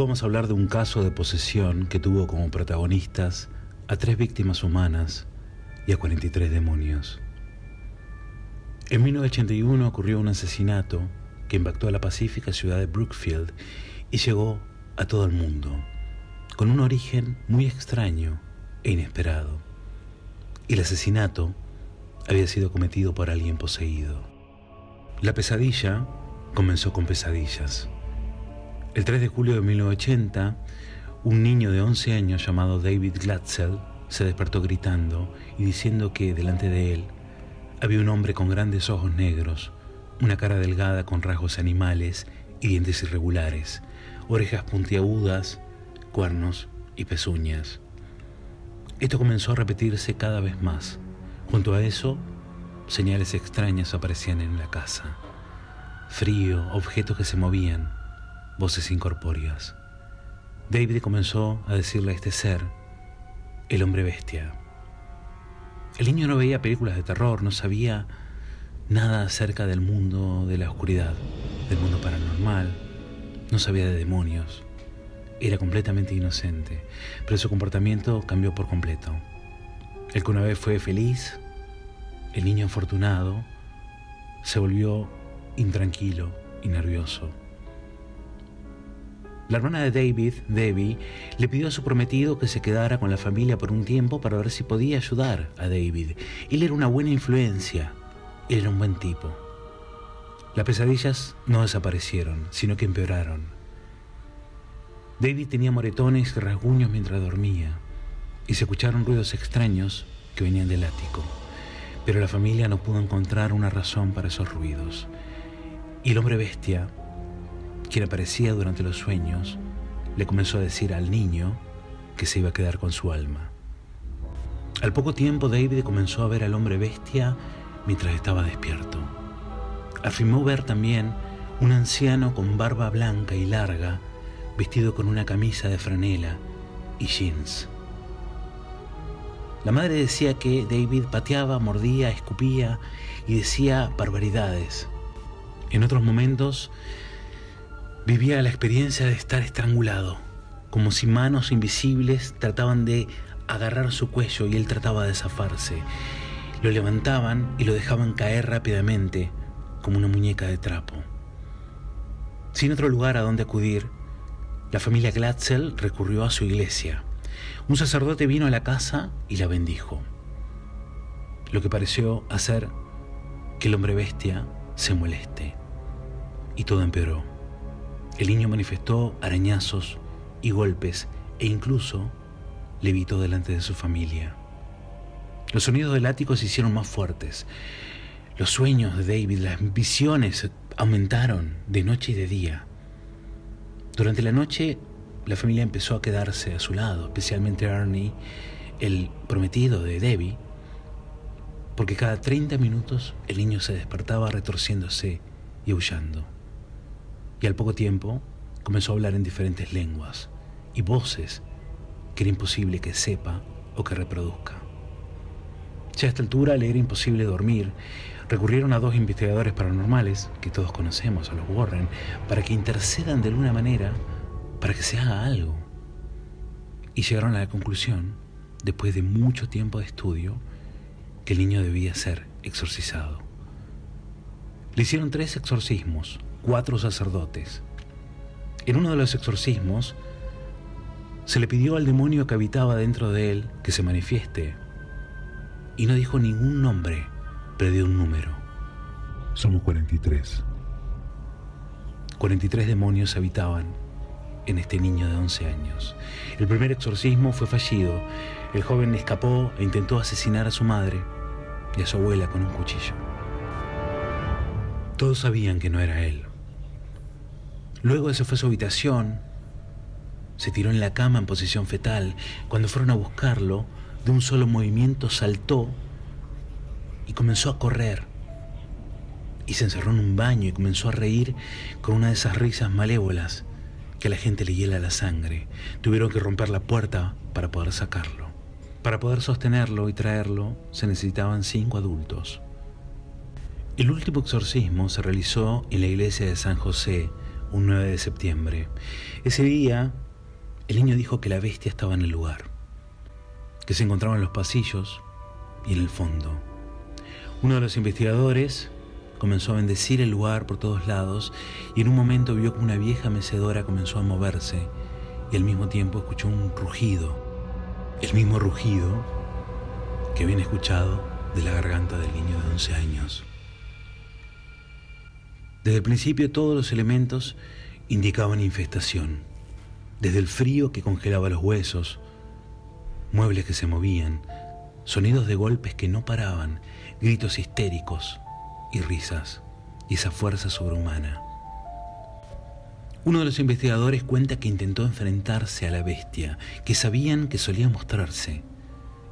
Vamos a hablar de un caso de posesión que tuvo como protagonistas a tres víctimas humanas y a 43 demonios. En 1981 ocurrió un asesinato que impactó a la pacífica ciudad de Brookfield y llegó a todo el mundo, con un origen muy extraño e inesperado. El asesinato había sido cometido por alguien poseído. La pesadilla comenzó con pesadillas. El 3 de julio de 1980, un niño de 11 años llamado David Glatzel se despertó gritando y diciendo que delante de él había un hombre con grandes ojos negros, una cara delgada con rasgos animales y dientes irregulares, orejas puntiagudas, cuernos y pezuñas. Esto comenzó a repetirse cada vez más. Junto a eso, señales extrañas aparecían en la casa. Frío, objetos que se movían, voces incorpóreas. David comenzó a decirle a este ser, el hombre bestia. El niño no veía películas de terror, no sabía nada acerca del mundo de la oscuridad, del mundo paranormal, no sabía de demonios. Era completamente inocente, pero su comportamiento cambió por completo. El que una vez fue feliz, el niño afortunado, se volvió intranquilo y nervioso. La hermana de David, Debbie, le pidió a su prometido que se quedara con la familia por un tiempo para ver si podía ayudar a David. Él era una buena influencia, él era un buen tipo. Las pesadillas no desaparecieron, sino que empeoraron. David tenía moretones y rasguños mientras dormía, y se escucharon ruidos extraños que venían del ático. Pero la familia no pudo encontrar una razón para esos ruidos. Y el hombre bestia quien aparecía durante los sueños, le comenzó a decir al niño que se iba a quedar con su alma. Al poco tiempo David comenzó a ver al hombre bestia mientras estaba despierto. Afirmó ver también un anciano con barba blanca y larga, vestido con una camisa de franela y jeans. La madre decía que David pateaba, mordía, escupía y decía barbaridades. En otros momentos Vivía la experiencia de estar estrangulado, como si manos invisibles trataban de agarrar su cuello y él trataba de zafarse. Lo levantaban y lo dejaban caer rápidamente, como una muñeca de trapo. Sin otro lugar a donde acudir, la familia Glatzel recurrió a su iglesia. Un sacerdote vino a la casa y la bendijo, lo que pareció hacer que el hombre bestia se moleste, y todo empeoró. El niño manifestó arañazos y golpes e incluso levitó delante de su familia. Los sonidos del ático se hicieron más fuertes. Los sueños de David, las visiones aumentaron de noche y de día. Durante la noche, la familia empezó a quedarse a su lado, especialmente Ernie, el prometido de Debbie, porque cada 30 minutos el niño se despertaba retorciéndose y aullando y al poco tiempo comenzó a hablar en diferentes lenguas y voces que era imposible que sepa o que reproduzca. Ya a esta altura le era imposible dormir. Recurrieron a dos investigadores paranormales, que todos conocemos, a los Warren, para que intercedan de alguna manera para que se haga algo. Y llegaron a la conclusión, después de mucho tiempo de estudio, que el niño debía ser exorcizado. Le hicieron tres exorcismos, cuatro sacerdotes. En uno de los exorcismos, se le pidió al demonio que habitaba dentro de él que se manifieste. Y no dijo ningún nombre, pero dio un número. Somos 43. 43 demonios habitaban en este niño de 11 años. El primer exorcismo fue fallido. El joven escapó e intentó asesinar a su madre y a su abuela con un cuchillo. Todos sabían que no era él. Luego se fue a su habitación, se tiró en la cama en posición fetal. Cuando fueron a buscarlo, de un solo movimiento saltó y comenzó a correr. Y se encerró en un baño y comenzó a reír con una de esas risas malévolas que a la gente le hiela la sangre. Tuvieron que romper la puerta para poder sacarlo. Para poder sostenerlo y traerlo se necesitaban cinco adultos. El último exorcismo se realizó en la iglesia de San José un 9 de septiembre. Ese día, el niño dijo que la bestia estaba en el lugar, que se encontraba en los pasillos y en el fondo. Uno de los investigadores comenzó a bendecir el lugar por todos lados y en un momento vio que una vieja mecedora comenzó a moverse y al mismo tiempo escuchó un rugido, el mismo rugido que habían escuchado de la garganta del niño de 11 años. Desde el principio todos los elementos indicaban infestación, desde el frío que congelaba los huesos, muebles que se movían, sonidos de golpes que no paraban, gritos histéricos y risas, y esa fuerza sobrehumana. Uno de los investigadores cuenta que intentó enfrentarse a la bestia, que sabían que solía mostrarse,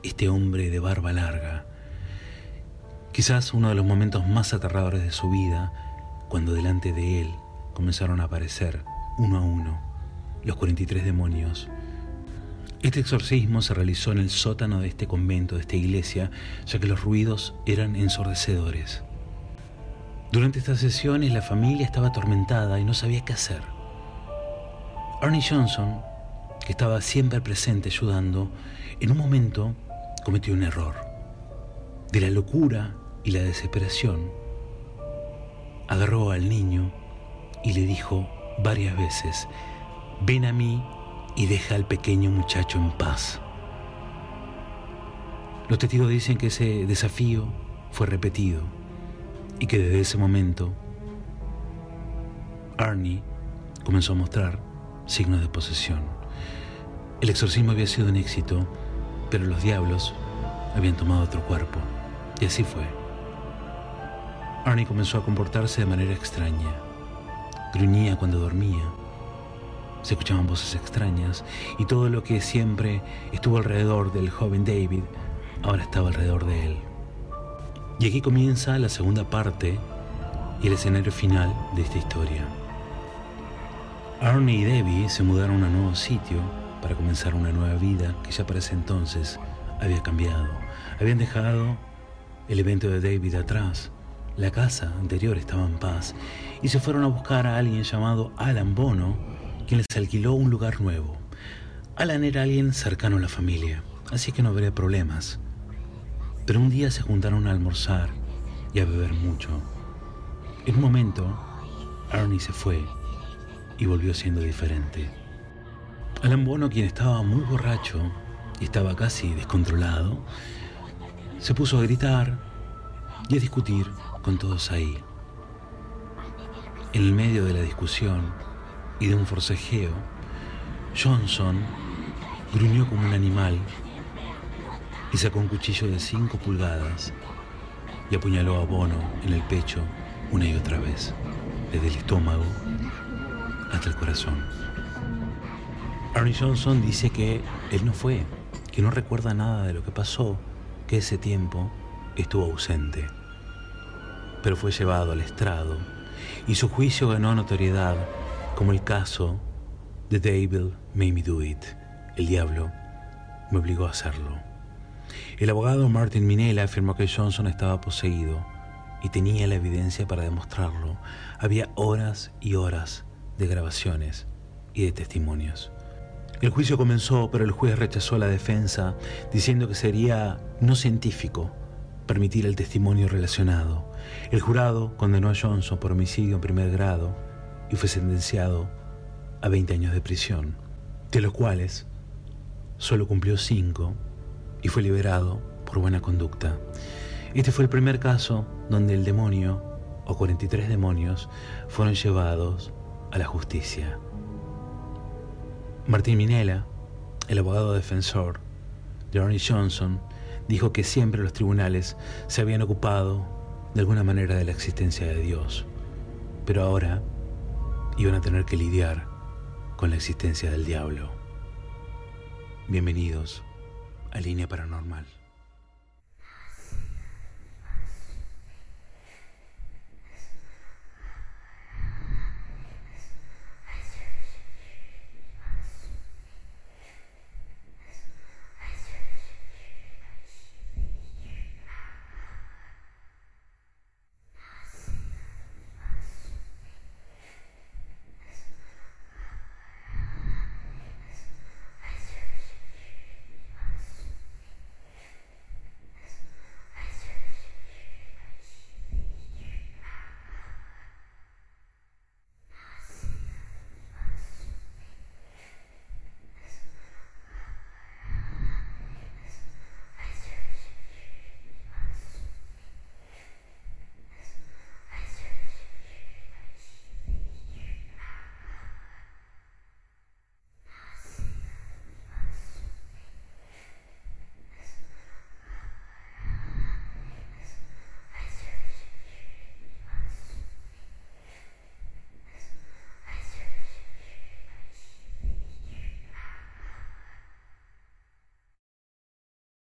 este hombre de barba larga. Quizás uno de los momentos más aterradores de su vida, cuando delante de él comenzaron a aparecer, uno a uno, los 43 demonios. Este exorcismo se realizó en el sótano de este convento, de esta iglesia, ya que los ruidos eran ensordecedores. Durante estas sesiones la familia estaba atormentada y no sabía qué hacer. Arnie Johnson, que estaba siempre presente ayudando, en un momento cometió un error. De la locura y la desesperación, agarró al niño y le dijo varias veces, ven a mí y deja al pequeño muchacho en paz. Los testigos dicen que ese desafío fue repetido y que desde ese momento Arnie comenzó a mostrar signos de posesión. El exorcismo había sido un éxito, pero los diablos habían tomado otro cuerpo. Y así fue. Arnie comenzó a comportarse de manera extraña. Gruñía cuando dormía. Se escuchaban voces extrañas y todo lo que siempre estuvo alrededor del joven David ahora estaba alrededor de él. Y aquí comienza la segunda parte y el escenario final de esta historia. Arnie y Debbie se mudaron a un nuevo sitio para comenzar una nueva vida que ya para ese entonces había cambiado. Habían dejado el evento de David atrás la casa anterior estaba en paz y se fueron a buscar a alguien llamado Alan Bono, quien les alquiló un lugar nuevo. Alan era alguien cercano a la familia, así que no habría problemas. Pero un día se juntaron a almorzar y a beber mucho. En un momento, Ernie se fue y volvió siendo diferente. Alan Bono, quien estaba muy borracho y estaba casi descontrolado, se puso a gritar y a discutir con todos ahí. En el medio de la discusión y de un forcejeo, Johnson gruñó como un animal y sacó un cuchillo de cinco pulgadas y apuñaló a Bono en el pecho una y otra vez, desde el estómago hasta el corazón. Arnie Johnson dice que él no fue, que no recuerda nada de lo que pasó, que ese tiempo estuvo ausente pero fue llevado al estrado y su juicio ganó notoriedad como el caso The Devil Made Me Do It. El diablo me obligó a hacerlo. El abogado Martin Minella afirmó que Johnson estaba poseído y tenía la evidencia para demostrarlo. Había horas y horas de grabaciones y de testimonios. El juicio comenzó, pero el juez rechazó la defensa diciendo que sería no científico permitir el testimonio relacionado. El jurado condenó a Johnson por homicidio en primer grado y fue sentenciado a 20 años de prisión, de los cuales solo cumplió 5 y fue liberado por buena conducta. Este fue el primer caso donde el demonio, o 43 demonios, fueron llevados a la justicia. Martín Minella, el abogado defensor de Arnie Johnson, dijo que siempre los tribunales se habían ocupado de alguna manera de la existencia de Dios, pero ahora iban a tener que lidiar con la existencia del diablo. Bienvenidos a Línea Paranormal.